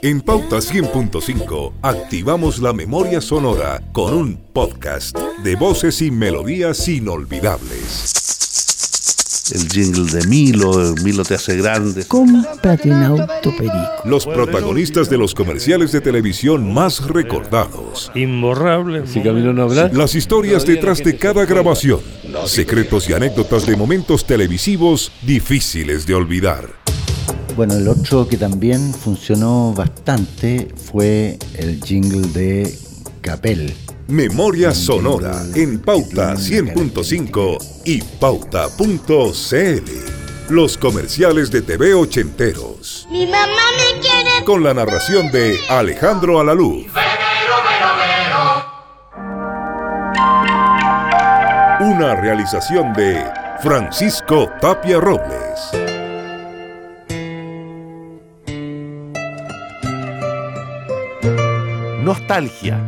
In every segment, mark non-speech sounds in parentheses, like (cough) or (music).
En Pauta 100.5 activamos la memoria sonora con un podcast de voces y melodías inolvidables. El jingle de Milo, Milo te hace grande. Cómprate un auto perico. Los protagonistas de los comerciales de televisión más recordados. Imborrable. Si Camilo no habla. Las historias detrás de cada grabación. Secretos y anécdotas de momentos televisivos difíciles de olvidar. Bueno, el otro que también funcionó bastante fue el jingle de Capel. Memoria sonora en Pauta 100.5 y Pauta.cl. Los comerciales de TV ochenteros. Mi mamá me quiere. Con la narración de Alejandro Alalú. Una realización de Francisco Tapia Robles. Nostalgia.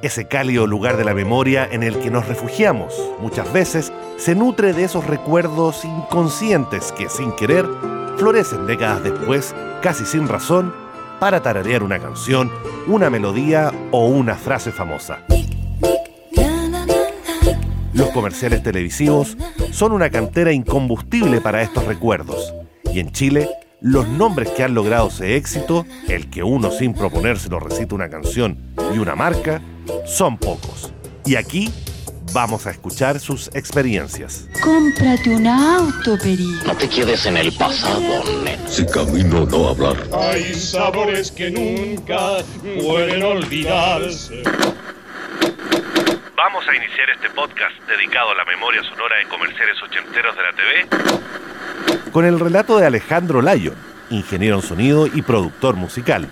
Ese cálido lugar de la memoria en el que nos refugiamos, muchas veces, se nutre de esos recuerdos inconscientes que, sin querer, florecen décadas después, casi sin razón, para tararear una canción, una melodía o una frase famosa. Los comerciales televisivos son una cantera incombustible para estos recuerdos. Y en Chile, los nombres que han logrado ese éxito, el que uno sin proponérselo recita una canción y una marca, son pocos. Y aquí vamos a escuchar sus experiencias. Cómprate un auto perico. No te quedes en el pasado, nena. Si camino no hablar. Hay sabores que nunca pueden olvidarse. Vamos a iniciar este podcast dedicado a la memoria sonora de comerciales ochenteros de la TV con el relato de Alejandro Lyon, ingeniero en sonido y productor musical.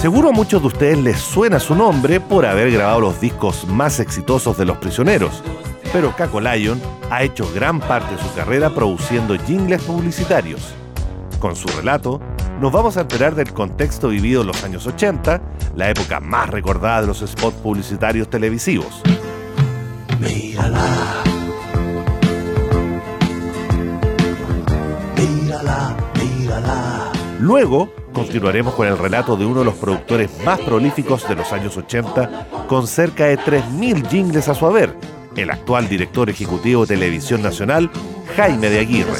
Seguro a muchos de ustedes les suena su nombre por haber grabado los discos más exitosos de Los Prisioneros, pero Caco Lyon ha hecho gran parte de su carrera produciendo jingles publicitarios. Con su relato, nos vamos a enterar del contexto vivido en los años 80, la época más recordada de los spots publicitarios televisivos. Mírala, Luego, continuaremos con el relato de uno de los productores más prolíficos de los años 80, con cerca de 3.000 jingles a su haber, el actual director ejecutivo de Televisión Nacional, Jaime de Aguirre. De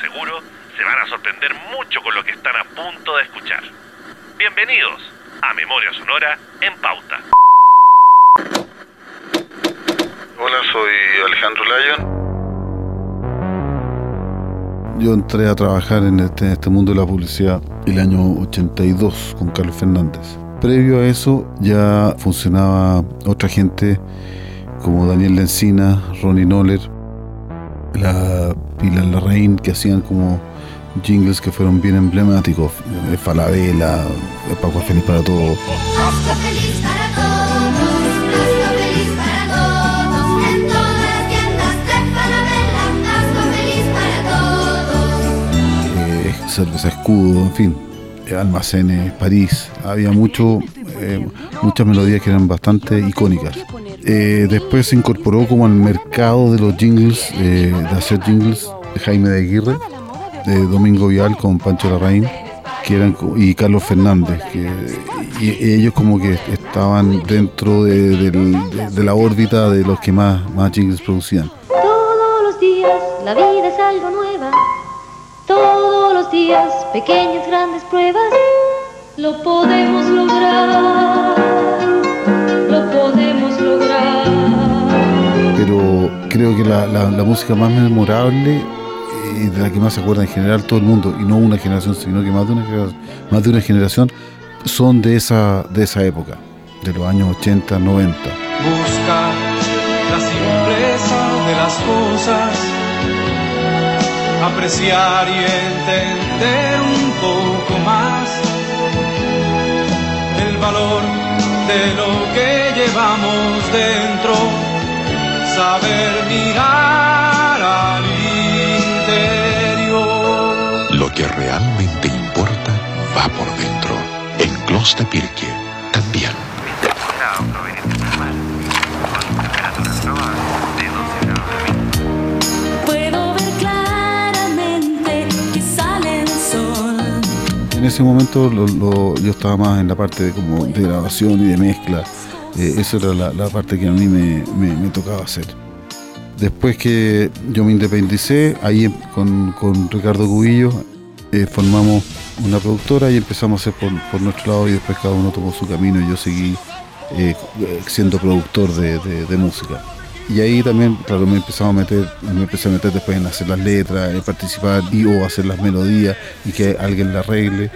seguro se van a sorprender mucho con lo que están a punto de escuchar. Bienvenidos a Memoria Sonora en Pauta. Hola, soy Alejandro Lyon. Yo entré a trabajar en este, en este mundo de la publicidad el año 82 con Carlos Fernández. Previo a eso ya funcionaba otra gente como Daniel Lencina, Ronnie Noller, la Pilar Larraín, que hacían como jingles que fueron bien emblemáticos. eh, Falabella, eh, Paco Feliz para todo. Hasta feliz para todos. eh, cerveza escudo, en fin, eh, almacenes, París, había mucho, eh, muchas melodías que eran bastante icónicas. Eh, después se incorporó como al mercado de los jingles, eh, de hacer jingles, de Jaime de Aguirre, de Domingo Vial con Pancho Larraín, que eran, y Carlos Fernández, que ellos como que estaban dentro de la órbita de los que más, más jingles producían. Todos los días la vida es algo nueva. Todos los días pequeñas, grandes pruebas. Lo podemos lograr. Lo podemos lograr. pero creo que la, la- la música más memorable y de la que más se acuerda en general todo el mundo, y no una generación, sino que más de una generación, más de una generación son de esa, de esa época, de los años 80, 90. Busca apreciar y entender un poco más el valor de lo que llevamos dentro, saber mirar al interior. Lo que realmente importa va por dentro. En Kloster Pirke también. Ese momento yo estaba más en la parte de, como de grabación y de mezcla. Eh, esa era la, parte que a mí me, tocaba hacer. Después que yo me independicé, ahí em- con, con Ricardo Cubillo eh, formamos una productora y empezamos a hacer por, por nuestro lado y después cada uno tomó su camino y yo seguí eh, siendo productor de música. Y ahí también, claro, me empezaba a meter, me empecé a meter después en hacer las letras, en participar y o hacer las melodías y que alguien la arregle.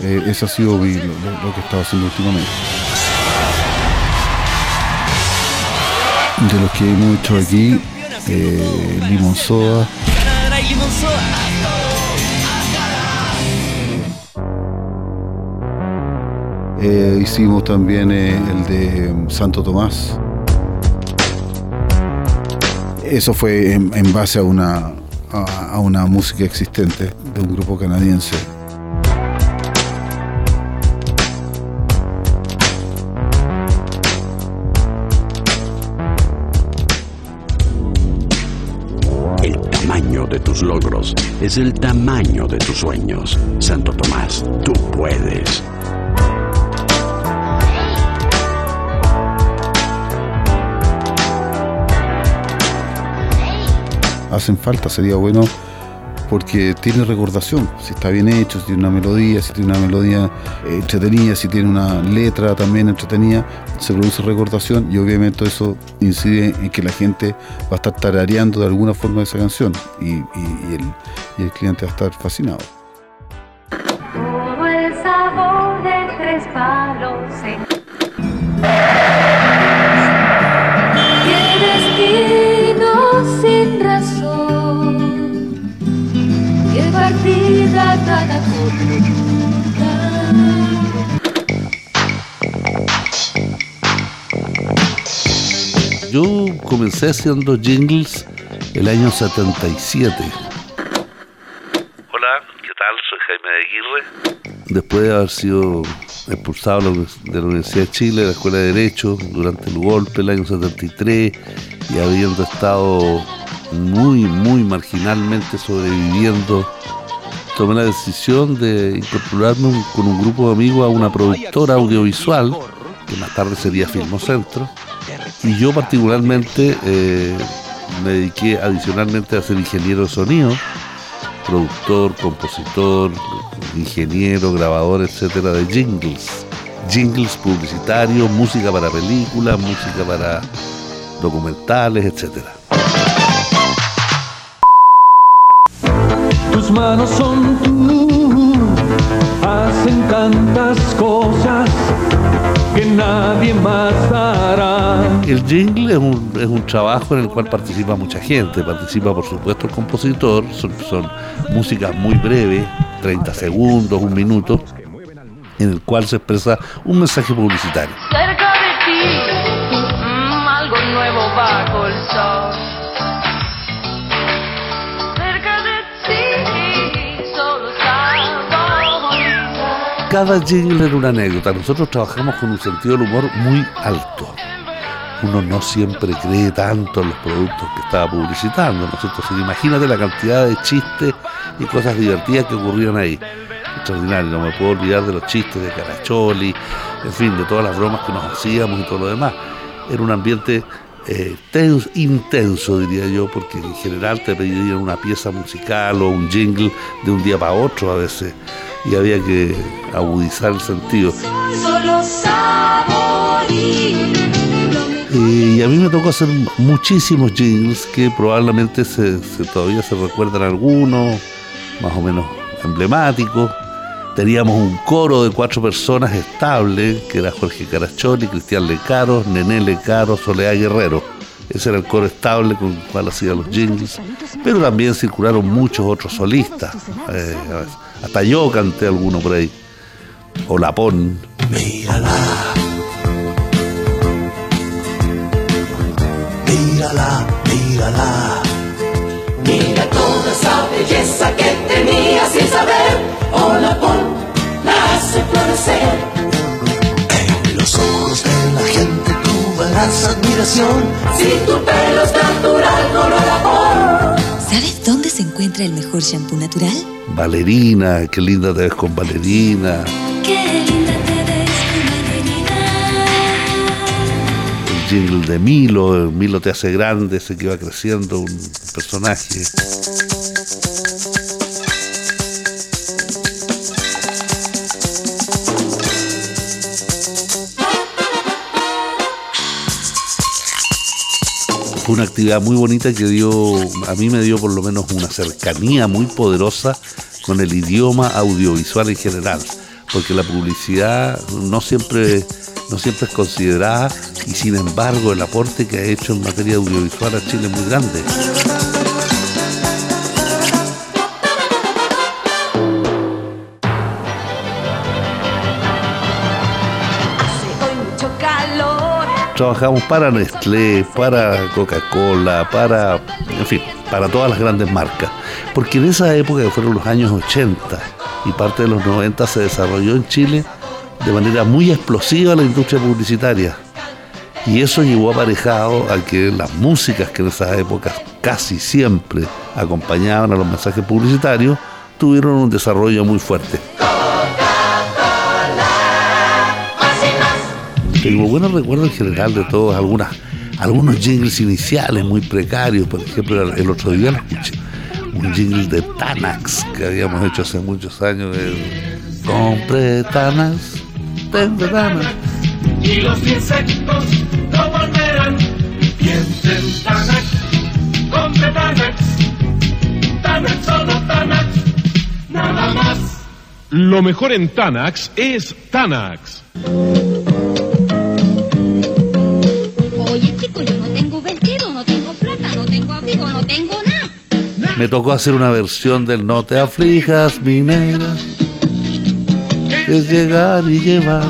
Eh, eso ha sido lo que he estado haciendo últimamente. De los que hemos hecho aquí, eh, Limon Soda, eh, hicimos también eh, el de mm, Santo Tomás. Eso fue en, base a una, a una música existente de un grupo canadiense. El tamaño de tus logros es el tamaño de tus sueños. Santo Tomás, tú puedes. Hacen falta, sería bueno porque tiene recordación, si está bien hecho, si tiene una melodía, si tiene una melodía eh, entretenida, si tiene una letra también entretenida, se produce recordación y obviamente eso incide en que la gente va a estar tarareando de alguna forma esa canción y, el, y el cliente va a estar fascinado. Yo comencé haciendo jingles el año 77. Hola, ¿qué tal? Soy Jaime de Aguirre. Después de haber sido expulsado de la Universidad de Chile, de la Escuela de Derecho, durante el golpe el año 73, y habiendo estado muy, muy marginalmente sobreviviendo, tomé la decisión de incorporarme con un grupo de amigos a una productora audiovisual, que más tarde sería Filmocentro, y yo particularmente eh, me dediqué adicionalmente a ser ingeniero de sonido, productor, compositor, ingeniero, grabador, etcétera, de jingles. Jingles publicitarios, música para películas, música para documentales, etcétera. Manos son tú, hacen tantas cosas que nadie más hará. El jingle es un, es un trabajo en el cual participa mucha gente. Participa, por supuesto, el compositor. Son músicas muy breves, 30 segundos, un minuto, en el cual se expresa un mensaje publicitario. Cada jingle era una anécdota. Nosotros trabajamos con un sentido del humor muy alto. Uno no siempre cree tanto en los productos que estaba publicitando, ¿no imagínate la cantidad de chistes y cosas divertidas que ocurrían ahí. Extraordinario, no me puedo olvidar de los chistes de Caracholi, en fin, de todas las bromas que nos hacíamos y todo lo demás. Era un ambiente eh, tens- intenso, diría yo, porque en general te pedían una pieza musical o un jingle de un día para otro a veces, y había que agudizar el sentido. Y a mí me tocó hacer muchísimos jingles que probablemente se, se- todavía se recuerdan algunos, más o menos emblemáticos. Teníamos un coro de cuatro personas estable, que era Jorge Caracholi, Cristian Lecaro, Nené Lecaro, Soledad Guerrero. Ese era el coro estable con el cual hacía los jingles. Pero también circularon muchos otros solistas. eh, hasta yo canté alguno por ahí. O Lapón. Mírala, mírala. Mira toda esa belleza que tenía sin saber. Hola, pon, la hace florecer. En los ojos de la gente tú verás admiración. Si tu pelo es natural, color amor. ¿Sabes dónde se encuentra el mejor shampoo natural? Valerina, qué linda te ves con Valerina. Qué linda te ves con Valerina. El jingle de Milo, Milo te hace grande, ese que va creciendo, un personaje. Una actividad muy bonita que dio, a mí me dio por lo menos una cercanía muy poderosa con el idioma audiovisual en general, porque la publicidad no siempre, no siempre es considerada y sin embargo el aporte que ha hecho en materia audiovisual a Chile es muy grande. Trabajamos para Nestlé, para Coca-Cola, para, en fin, para todas las grandes marcas. Porque en esa época, que fueron los años 80 y parte de los 90, se desarrolló en Chile de manera muy explosiva la industria publicitaria. Y eso llevó aparejado a que las músicas que en esas épocas casi siempre acompañaban a los mensajes publicitarios tuvieron un desarrollo muy fuerte. Tengo buenos recuerdos en general de todos, algunas, algunos jingles iniciales muy precarios, por ejemplo, el otro día lo escuché, un jingle de Tanax que habíamos hecho hace muchos años, el Compre Tanax, tengo Tanax. Y los insectos no volverán, piensen Tanax, compre Tanax, Tanax solo Tanax, nada más. Lo mejor en Tanax es Tanax. Me tocó hacer una versión del No te aflijas, mi negra. Es llegar y llevar.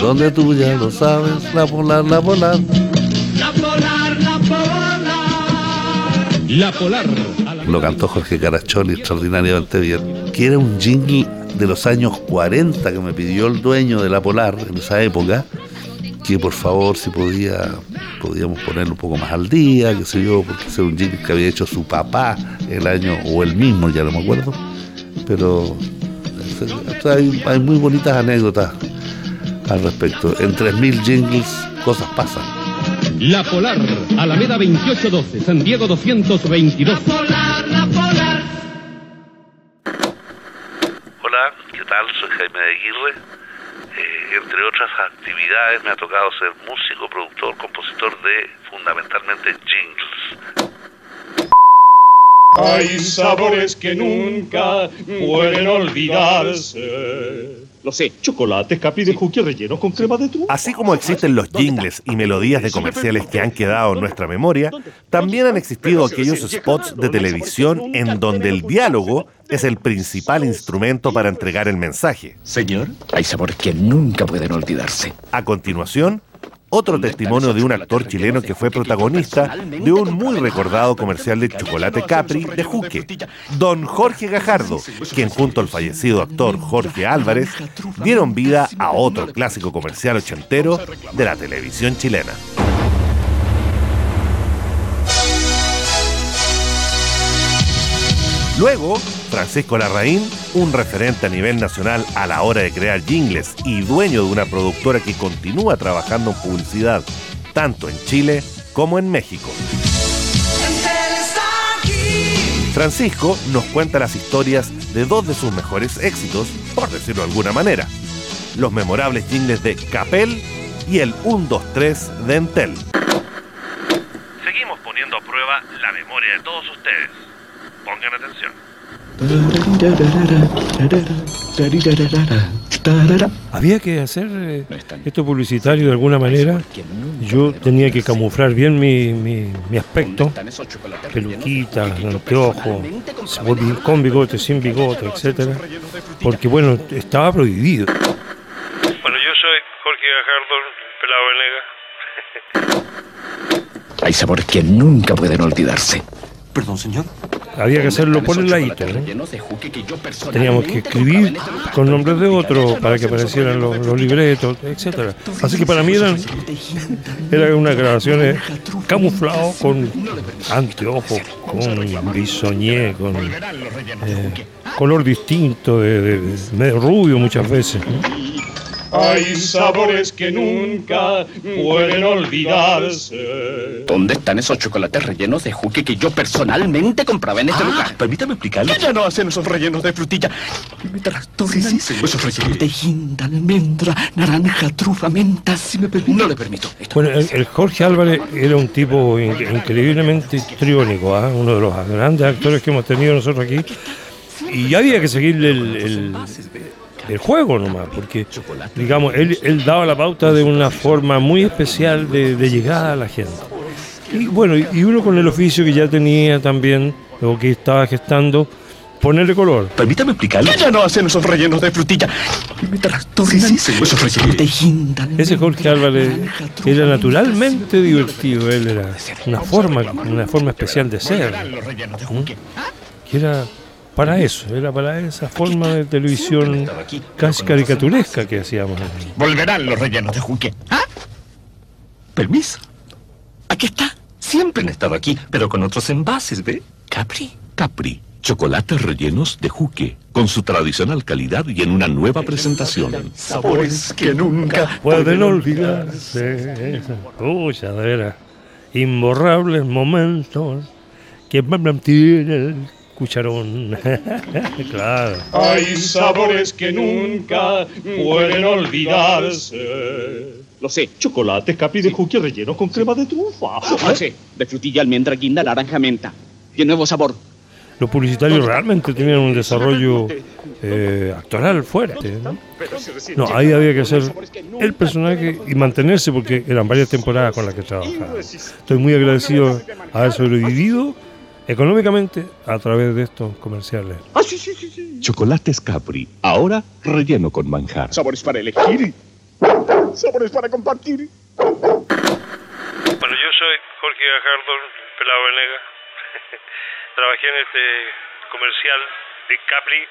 Donde tú ya lo sabes, la polar, la polar. La polar, la polar. La polar. Lo cantó Jorge Caracholi extraordinariamente bien. Que era un jingle de los años 40 que me pidió el dueño de la Polar en esa época que por favor si podía podíamos ponerlo un poco más al día, qué sé yo, porque ese era un jingle que había hecho su papá el año, o el mismo, ya no me acuerdo, pero hay, hay muy bonitas anécdotas al respecto. En 3.000 jingles cosas pasan. La Polar, Alameda 2812, San Diego 222. La polar. Hola, ¿qué tal? Soy Jaime de Aguirre. Eh, entre otras actividades me ha tocado ser músico, productor, compositor de fundamentalmente jingles. Hay sabores que nunca pueden olvidarse. Lo sé, chocolate, capi de juque relleno con crema de tu. Así como existen los jingles y melodías de comerciales que han quedado en nuestra memoria, también han existido aquellos spots de televisión en donde el diálogo es el principal instrumento para entregar el mensaje. Señor, hay sabores que nunca pueden olvidarse. A continuación, otro testimonio de un actor chileno que fue protagonista de un muy recordado comercial de chocolate Capri de Juque, don Jorge Gajardo, quien junto al fallecido actor Jorge Álvarez dieron vida a otro clásico comercial ochentero de la televisión chilena. Luego, Francisco Larraín, un referente a nivel nacional a la hora de crear jingles y dueño de una productora que continúa trabajando en publicidad, tanto en Chile como en México. Francisco nos cuenta las historias de dos de sus mejores éxitos, por decirlo de alguna manera. Los memorables jingles de Capel y el 123 de Entel. Seguimos poniendo a prueba la memoria de todos ustedes. Pongan atención. Había que hacer eh, esto publicitario de alguna manera. Yo tenía que camuflar bien mi, mi, mi aspecto, peluquita, anteojos, con bigote, sin bigote, etcétera, porque bueno, estaba prohibido. Bueno, yo soy Jorge Gajardo, pelado Venega. Hay sabores que nunca pueden olvidarse. Perdón, señor. Había que hacerlo por el ladito. Teníamos que escribir con nombres de otros para que aparecieran los, los libretos, etcétera. Así que para mí eran, eran unas grabaciones camufladas con anteojos, con bisoñé, con eh, color distinto, de, de- medio rubio muchas veces. ¿no? Hay sabores que nunca pueden olvidarse. ¿Dónde están esos chocolates rellenos de juque que yo personalmente compraba en este lugar? Permítame explicarle. Ya no hacen esos rellenos de frutilla. Me trastornan. Esos rellenos de guinda, almendra, naranja, trufa, menta, si me permite. No le permito. Bueno, el, el Jorge Álvarez era un tipo in- increíblemente histriónico, ¿ah? uno de los grandes actores que hemos tenido nosotros aquí. Y había que seguirle el, el- el juego nomás, porque, digamos, él, él daba la pauta de una forma muy especial de, de llegada a la gente. Y bueno, y uno con el oficio que ya tenía también, o que estaba gestando, ponerle color. Permítame explicarle. Ya no hacen esos rellenos de frutilla. Me trastornan. Esos rellenos de guinda. Ese Jorge Álvarez era naturalmente divertido, él era una forma, una forma especial de ser. ¿Mm? Que era para eso, era para esa forma de televisión casi caricaturesca que hacíamos. Volverán los rellenos de juque. ¿Ah? Permiso. Aquí está. Siempre han estado aquí, pero con otros envases, ¿ve? Capri. Capri, chocolates rellenos de juque, con su tradicional calidad y en una nueva presentación. Sabores que nunca Pueden olvidarse. Pucha, de veras. Imborrables momentos que tiene el cucharón. (laughs) claro. Hay sabores que nunca pueden olvidarse. Lo sé, chocolates Capri de Juki relleno con crema de trufa. Lo sé, de frutilla, almendra, guinda, naranja, menta. Y el nuevo sabor. Los publicitarios realmente tenían un desarrollo eh, actoral fuerte. ¿no? No, ahí había que hacer el personaje y mantenerse porque eran varias temporadas con las que trabajaba. Estoy muy agradecido haber sobrevivido económicamente a través de estos comerciales. Ah, sí, sí, sí, sí. Chocolates Capri, ahora relleno con manjar. Sabores para elegir. Sabores para compartir. Bueno, yo soy Jorge Gajardo, pelado Venegas. (laughs) Trabajé en este comercial de Capri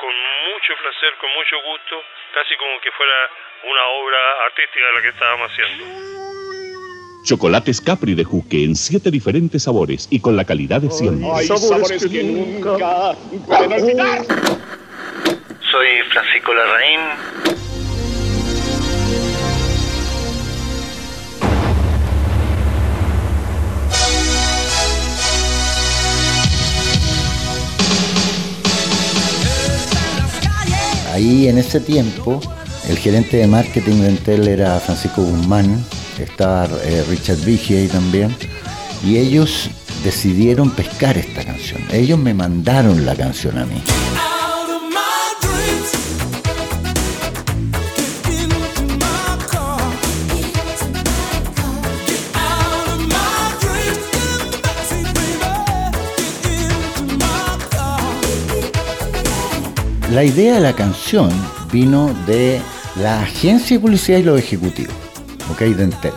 con mucho placer, con mucho gusto, casi como que fuera una obra artística la que estábamos haciendo. Chocolates Capri de juque en siete diferentes sabores y con la calidad de siempre. Hay sabores que nunca pueden olvidar. Soy Francisco Larraín. Ahí en ese tiempo, el gerente de marketing de Entel era Francisco Guzmán, estaba eh, Richard Vigie ahí también, y ellos decidieron pescar esta canción. Ellos me mandaron la canción a mí. La idea de la canción vino de la agencia de publicidad y los ejecutivos, ok, de Entel,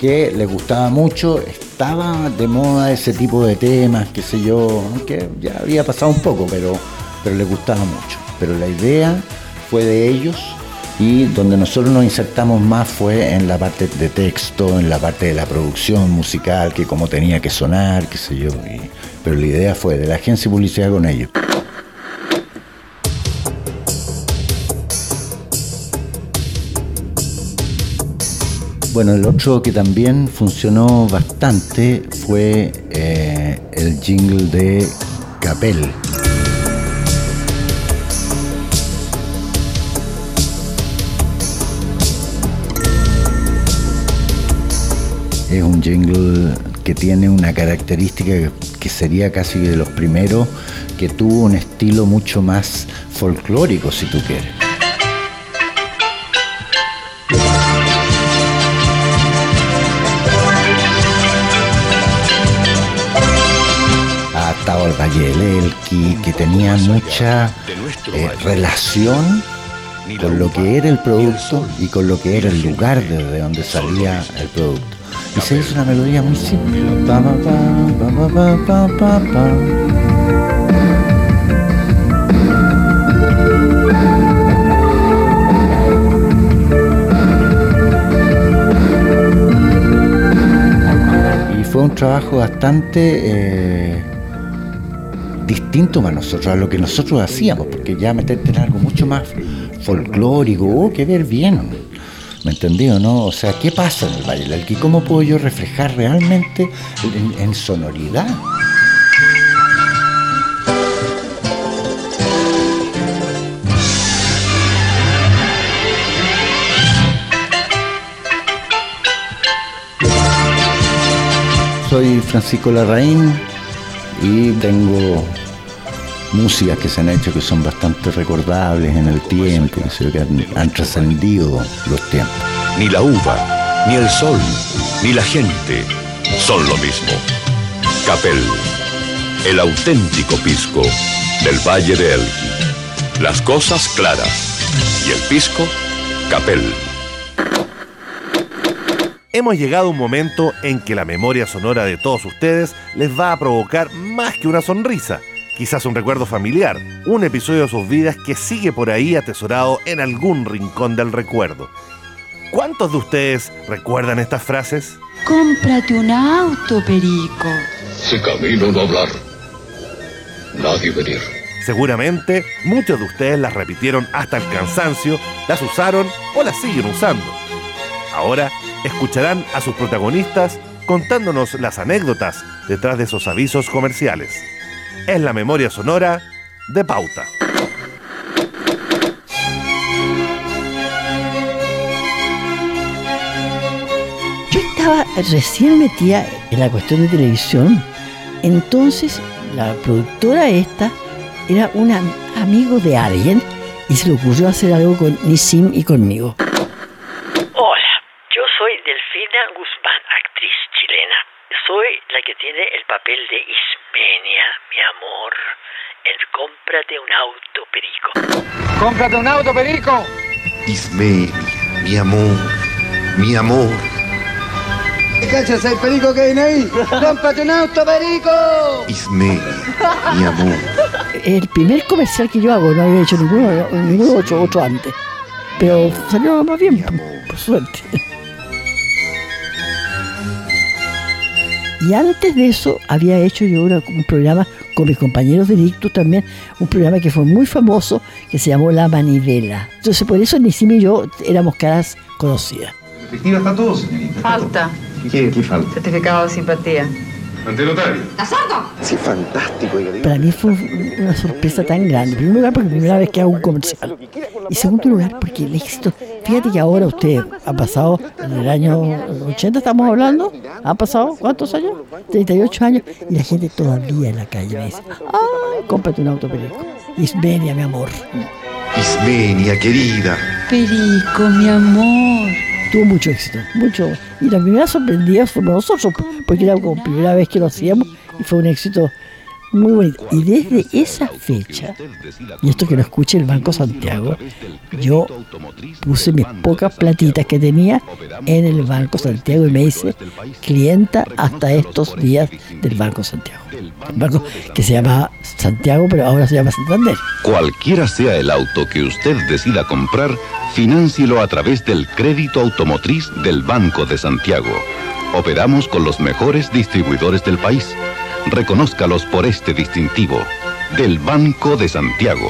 que les gustaba mucho, estaba de moda ese tipo de temas, qué sé yo, aunque ya había pasado un poco, pero, pero les gustaba mucho. Pero la idea fue de ellos y donde nosotros nos insertamos más fue en la parte de texto, en la parte de la producción musical, que como tenía que sonar, qué sé yo, y- pero la idea fue de la agencia de publicidad con ellos. Bueno, el otro que también funcionó bastante fue eh, el jingle de Capel. Es un jingle que tiene una característica que- sería casi de los primeros, que tuvo un estilo mucho más folclórico, si tú quieres. Salvador Dayelelki, que tenía mucha eh, relación con lo que era el producto y con lo que era el lugar desde donde salía el producto. Y se hizo una melodía muy simple. Y fue un trabajo bastante... Eh, distinto para nosotros, a lo que nosotros hacíamos, porque ya meterte en algo mucho más folclórico, hubo que ver bien, ¿me entendió, no? O sea, ¿qué pasa en el Valle del Elqui? ¿Cómo puedo yo reflejar realmente en, en sonoridad? Soy Francisco Larraín y tengo músicas que se han hecho que son bastante recordables en el tiempo, que, han, han trascendido los tiempos. Ni la uva, ni el sol, ni la gente son lo mismo. Capel, el auténtico pisco del Valle de Elqui. Las cosas claras. Y el pisco, Capel. Hemos llegado a un momento en que la memoria sonora de todos ustedes les va a provocar más que una sonrisa, quizás un recuerdo familiar, un episodio de sus vidas que sigue por ahí atesorado en algún rincón del recuerdo. ¿Cuántos de ustedes recuerdan estas frases? Cómprate un auto, Perico. Si camino no hablar, nadie venir. Seguramente muchos de ustedes las repitieron hasta el cansancio, las usaron o las siguen usando. Ahora escucharán a sus protagonistas contándonos las anécdotas detrás de esos avisos comerciales. Es la memoria sonora de Pauta. Yo estaba recién metida en la cuestión de televisión, entonces la productora esta era un am- amigo de alguien y se le ocurrió hacer algo con Nisim y conmigo. Soy Delfina Guzmán, actriz chilena. Soy la que tiene el papel de Ismenia, mi amor, en Cómprate un auto, Perico. ¡Cómprate un auto, Perico! Ismeni, mi amor, mi amor. ¡Cachas el perico que viene ahí! ¡Cómprate un auto, Perico! Ismeni, mi amor. El primer comercial que yo hago, no había hecho ninguno, ninguno otro, otro antes. Pero salió más bien, por suerte. Y antes de eso había hecho yo una- un programa con mis compañeros de Dictus también, un programa que fue muy famoso, que se llamó La Manivela. Entonces por eso Nisim y yo éramos caras conocidas. Efectiva está todo, señorita. Falta. ¿Qué, qué falta? Certificado de simpatía. Ante notario. ¿Estás sordo? Sí, fantástico. Para mí fue una sorpresa tan grande. En primer lugar, porque es la primera vez que hago un comercial. Y en segundo lugar, porque el éxito. Fíjate que ahora usted ha pasado, en el año 80 estamos hablando, ¿han pasado cuántos años? 38 años. Y la gente todavía en la calle me dice: ¡Ay, cómprate un auto perico! Ismenia, mi amor. Ismenia, querida. Perico, mi amor. Tuvo mucho éxito, mucho. Y la primera sorprendida fuimos nosotros, porque era como primera vez que lo hacíamos y fue un éxito muy bonito. Y desde esa fecha, y esto que lo escuche el Banco Santiago, yo puse mis pocas platitas que tenía en el Banco Santiago y me hice clienta hasta estos días del Banco Santiago. Un banco que se llama Santiago, pero ahora se llama Santander. Cualquiera sea el auto que usted decida comprar, financielo a través del crédito automotriz del Banco de Santiago. Operamos con los mejores distribuidores del país. Reconózcalos por este distintivo, del Banco de Santiago.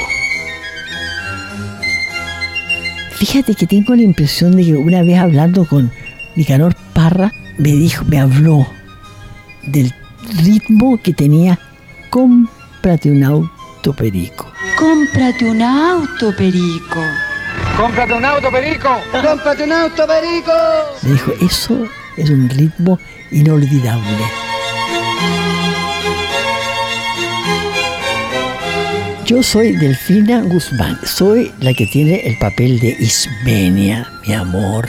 Fíjate que tengo la impresión de que una vez hablando con Nicanor Parra, me dijo, me habló del ritmo que tenía cómprate un auto perico. Cómprate un auto, Perico. ¡Cómprate un auto, Perico! ¡Cómprate un auto, Perico! Me dijo, eso es un ritmo inolvidable. Yo soy Delfina Guzmán, soy la que tiene el papel de Ismenia, mi amor,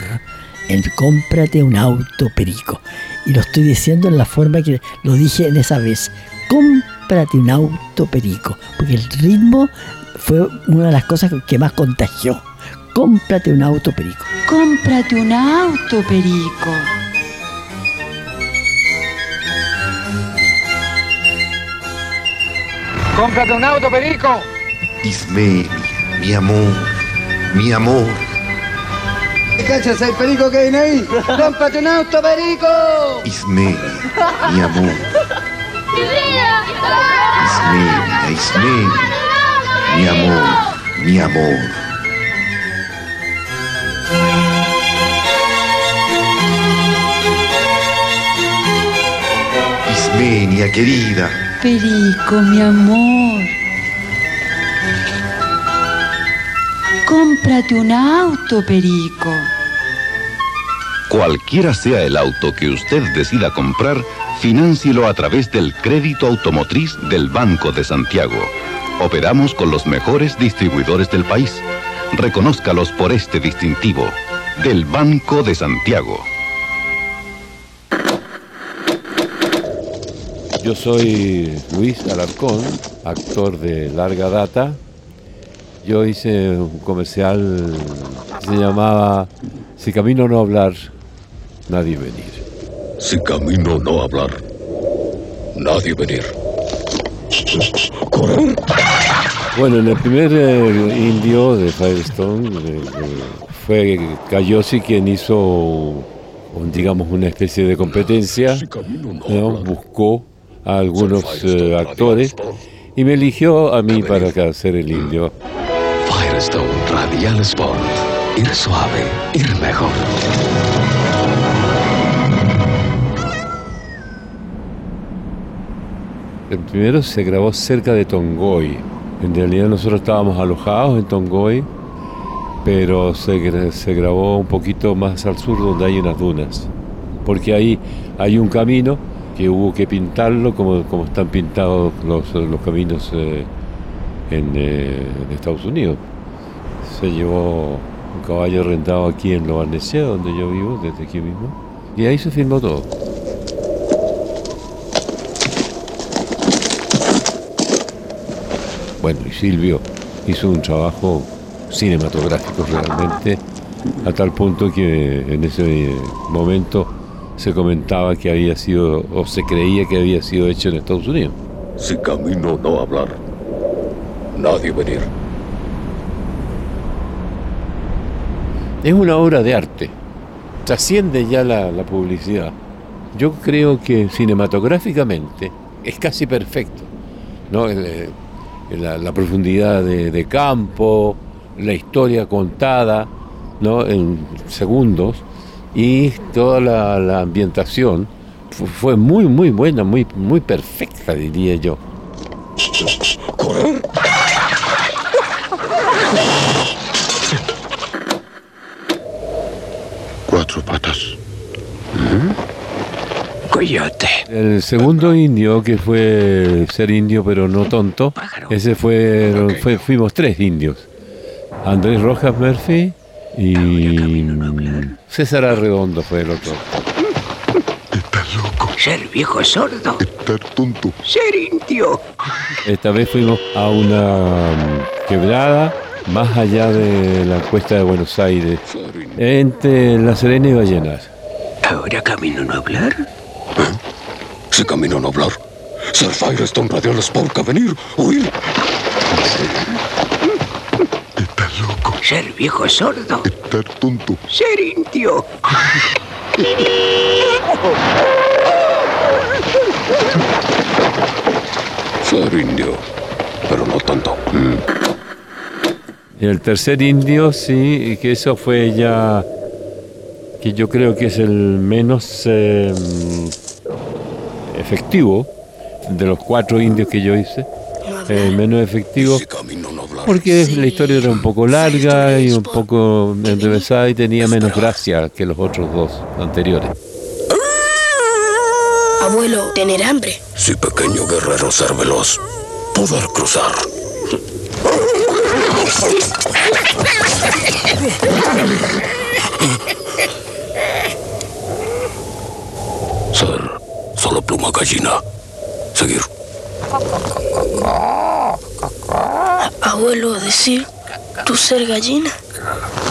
en Cómprate un auto perico. Y lo estoy diciendo en la forma que lo dije en esa vez. Cómprate un auto perico, porque el ritmo fue una de las cosas que más contagió. Cómprate un auto perico. Cómprate un auto, Perico. ¡Cómprate un auto, Perico! Ismeni, mi amor, mi amor. cachas el perico que viene ahí? ¡Cómprate un auto, perico! Ismenia, mi amor. Ismenia, Ismenia. Mi amor, mi amor. Ismenia, querida. Perico, mi amor. Cómprate un auto, Perico. Cualquiera sea el auto que usted decida comprar, financielo a través del crédito automotriz del Banco de Santiago. Operamos con los mejores distribuidores del país. Reconózcalos por este distintivo. Del Banco de Santiago. Yo soy Luis Alarcón, actor de larga data. Yo hice un comercial que se llamaba Si camino no hablar, nadie venir. Si camino no hablar, nadie venir. Correr. Bueno, en el primer eh, indio de Firestone eh, eh, fue Cayosi quien hizo, digamos, una especie de competencia, ¿no? buscó a algunos eh, actores y me eligió a mí para hacer el indio. Firestone Radial Sport. Ir suave, ir mejor. El primero se grabó cerca de Tongoy. En realidad nosotros estábamos alojados en Tongoy, pero se grabó un poquito más al sur donde hay unas dunas. Porque ahí hay un camino que hubo que pintarlo como, como están pintados los, los caminos eh, en, eh, Estados Unidos. Se llevó un caballo rentado aquí en Lo Barnechea, donde yo vivo, desde aquí mismo. Y ahí se filmó todo. Bueno, y Silvio hizo un trabajo cinematográfico realmente, a tal punto que en ese momento se comentaba que había sido, o se creía que había sido hecho en Estados Unidos. Si camino no hablar, nadie venir. Es una obra de arte, trasciende ya la, la publicidad. Yo creo que cinematográficamente es casi perfecto, ¿no? El, eh, la, la profundidad de, de campo, la historia contada ¿no? en segundos y toda la, la ambientación fu- fue muy, muy buena, muy, muy perfecta, diría yo. Correr. Cuatro patas. Coyote. El segundo indio, que fue ser indio pero no tonto, ese fue, fue fuimos tres indios. Andrés Rojas Murphy y César Arredondo fue el otro. Ser viejo sordo. Estar tonto. Ser indio. Esta vez fuimos a una mm, quebrada más allá de la cuesta de Buenos Aires, entre La Serena y Ballenas. Ahora camino no hablar. Si camino no hablar, ser Firestone Radial Sport a venir, huir. Ser viejo sordo. Estar tonto. Ser indio. Ser indio, pero no tanto. Mm. Y el tercer indio, sí, que eso fue ya, que yo creo que es el menos eh, efectivo de los cuatro indios que yo hice, el menos efectivo, porque la historia era un poco larga y un poco enrevesada y tenía menos gracia que los otros dos anteriores. Abuelo, tener hambre. Si pequeño guerrero ser veloz, poder cruzar. Ser solo pluma gallina. Seguir abuelo decir, tú ser gallina. (laughs)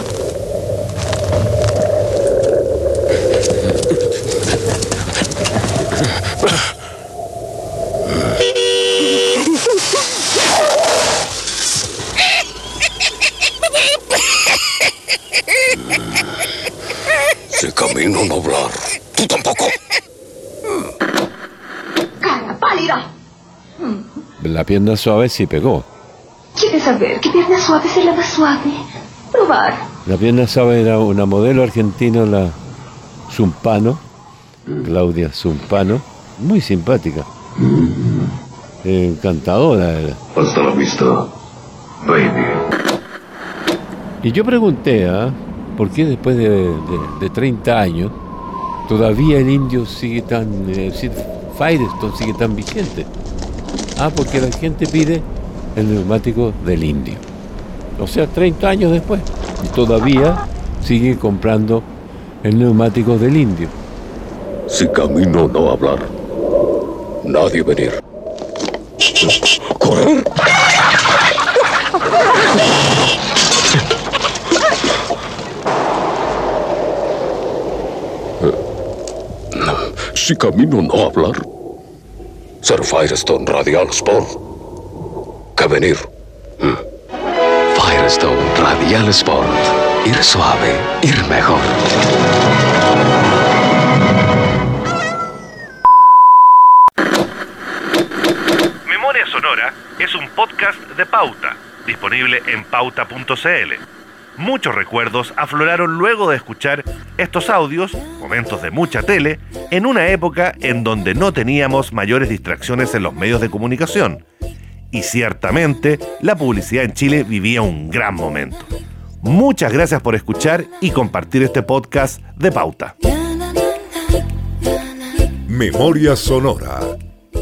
Se camino no hablar. Tú tampoco. Cara pálida. La pierna suave sí pegó. ¿Quiere saber qué pierna suave es la más suave? Probar. La pierna suave era una modelo argentina, la Zumpano, Claudia Zumpano, muy simpática. Encantadora era. Hasta la vista, baby. Y yo pregunté, ¿ah? ¿por qué después de, de- de 30 años todavía el indio sigue tan, eh, Firestone sigue tan vigente? Ah, porque la gente pide el neumático del indio. O sea, 30 años después. Y todavía sigue comprando el neumático del indio. Si camino no hablar, nadie venir. ¿Correr? Si camino no hablar, ser Firestone Radial Sport. Venir. Firestone Radial Sport. Ir suave, ir mejor. Memoria Sonora es un podcast de Pauta, disponible en pauta.cl. Muchos recuerdos afloraron luego de escuchar estos audios, momentos de mucha tele, en una época en donde no teníamos mayores distracciones en los medios de comunicación. Y ciertamente la publicidad en Chile vivía un gran momento. Muchas gracias por escuchar y compartir este podcast de Pauta. Memoria Sonora.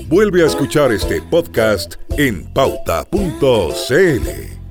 Vuelve a escuchar este podcast en pauta.cl.